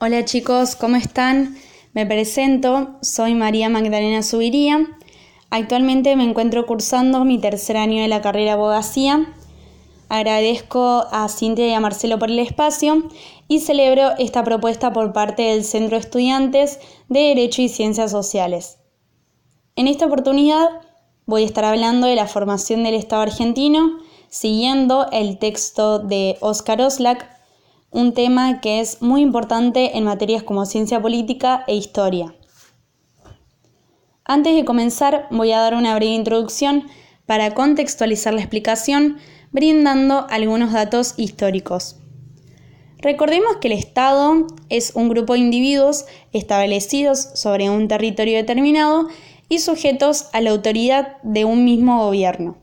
Hola chicos, ¿cómo están? Me presento, soy María Magdalena Subiría. Actualmente me encuentro cursando mi tercer año de la carrera de abogacía. Agradezco a Cintia y a Marcelo por el espacio y celebro esta propuesta por parte del Centro de Estudiantes de Derecho y Ciencias Sociales. En esta oportunidad voy a estar hablando de la formación del Estado argentino, siguiendo el texto de Oscar Oslak, un tema que es muy importante en materias como ciencia política e historia. Antes de comenzar, voy a dar una breve introducción para contextualizar la explicación, brindando algunos datos históricos. Recordemos que el Estado es un grupo de individuos establecidos sobre un territorio determinado y sujetos a la autoridad de un mismo gobierno.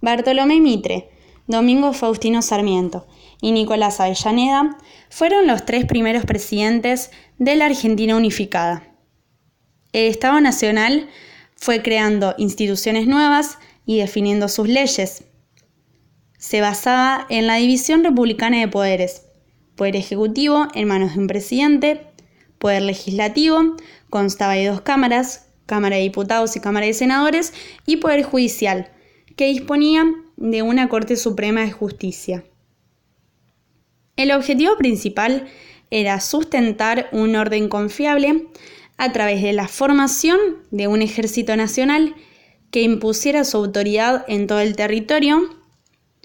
Bartolomé Mitre, Domingo Faustino Sarmiento y Nicolás Avellaneda fueron los tres primeros presidentes de la Argentina unificada. El Estado Nacional fue creando instituciones nuevas y definiendo sus leyes. Se basaba en la división republicana de poderes, poder ejecutivo en manos de un presidente, poder legislativo, constaba de dos cámaras, Cámara de Diputados y Cámara de Senadores, y poder judicial, que disponía de una Corte Suprema de Justicia. El objetivo principal era sustentar un orden confiable a través de la formación de un ejército nacional que impusiera su autoridad en todo el territorio,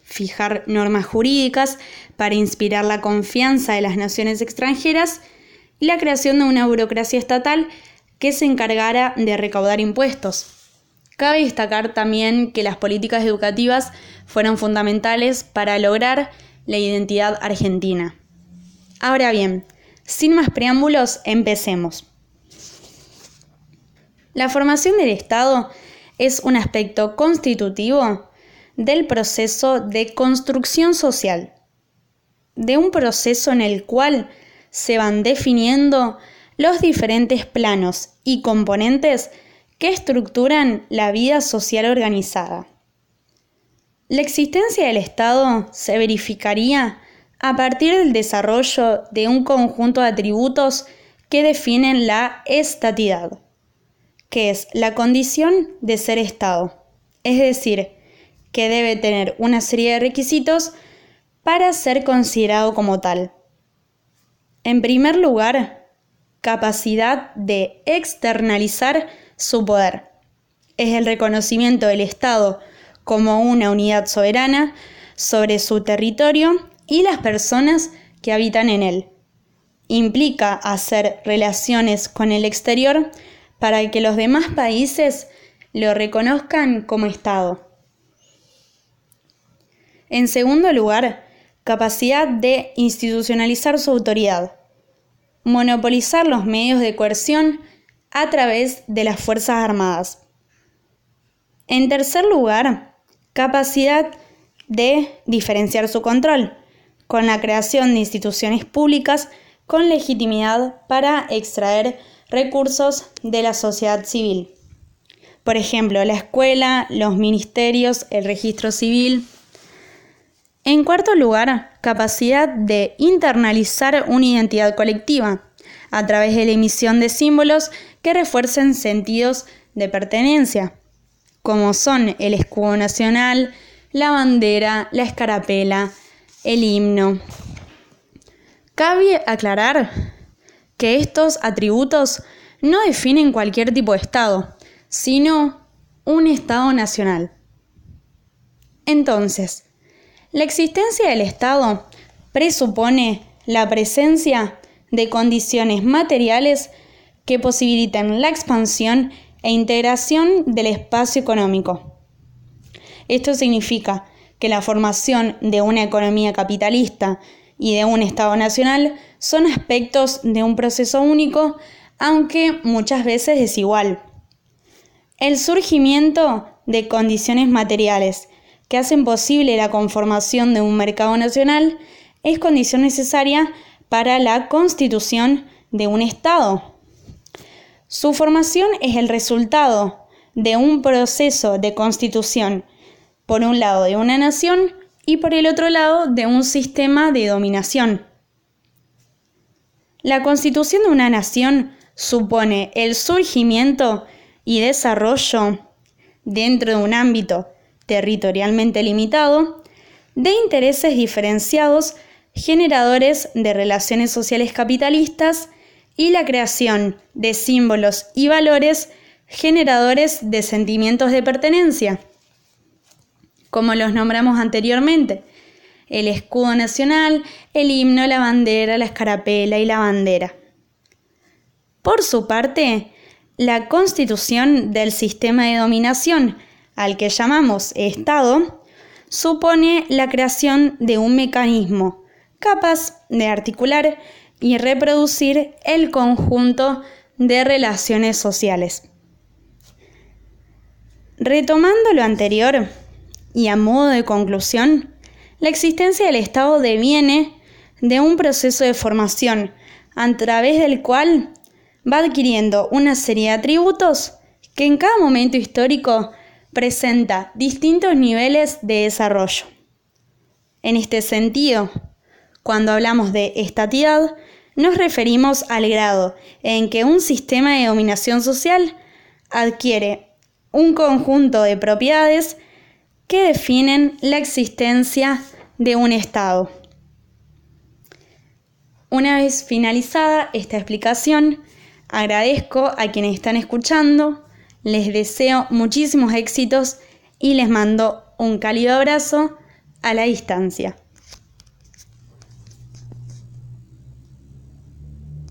fijar normas jurídicas para inspirar la confianza de las naciones extranjeras y la creación de una burocracia estatal que se encargara de recaudar impuestos. Cabe destacar también que las políticas educativas fueron fundamentales para lograr la identidad argentina. Ahora bien, sin más preámbulos, empecemos. La formación del Estado es un aspecto constitutivo del proceso de construcción social, de un proceso en el cual se van definiendo los diferentes planos y componentes que estructuran la vida social organizada. La existencia del Estado se verificaría a partir del desarrollo de un conjunto de atributos que definen la estatidad, que es la condición de ser Estado, es decir, que debe tener una serie de requisitos para ser considerado como tal. En primer lugar, capacidad de externalizar su poder. Es el reconocimiento del Estado como una unidad soberana sobre su territorio y las personas que habitan en él. Implica hacer relaciones con el exterior para que los demás países lo reconozcan como Estado. En segundo lugar, capacidad de institucionalizar su autoridad, monopolizar los medios de coerción a través de las Fuerzas Armadas. En tercer lugar, capacidad de diferenciar su control, con la creación de instituciones públicas con legitimidad para extraer recursos de la sociedad civil. Por ejemplo, la escuela, los ministerios, el registro civil. En cuarto lugar, capacidad de internalizar una identidad colectiva a través de la emisión de símbolos que refuercen sentidos de pertenencia como son el escudo nacional, la bandera, la escarapela, el himno. Cabe aclarar que estos atributos no definen cualquier tipo de Estado, sino un Estado nacional. Entonces, la existencia del Estado presupone la presencia de condiciones materiales que posibiliten la expansión e integración del espacio económico. Esto significa que la formación de una economía capitalista y de un Estado nacional son aspectos de un proceso único, aunque muchas veces desigual. El surgimiento de condiciones materiales que hacen posible la conformación de un mercado nacional es condición necesaria para la constitución de un Estado. Su formación es el resultado de un proceso de constitución, por un lado de una nación y por el otro lado de un sistema de dominación. la constitución de una nación supone el surgimiento y desarrollo dentro de un ámbito territorialmente limitado de intereses diferenciados generadores de relaciones sociales capitalistas y la creación de símbolos y valores generadores de sentimientos de pertenencia, como los nombramos anteriormente, el escudo nacional, el himno, la bandera, la escarapela y la bandera. Por su parte, la constitución del sistema de dominación, al que llamamos Estado, supone la creación de un mecanismo capaz de articular y reproducir el conjunto de relaciones sociales. Retomando lo anterior y a modo de conclusión, la existencia del Estado deviene de un proceso de formación a través del cual va adquiriendo una serie de atributos que en cada momento histórico presenta distintos niveles de desarrollo. En este sentido, cuando hablamos de estatidad, nos referimos al grado en que un sistema de dominación social adquiere un conjunto de propiedades que definen la existencia de un Estado. Una vez finalizada esta explicación, agradezco a quienes están escuchando, les deseo muchísimos éxitos y les mando un cálido abrazo a la distancia.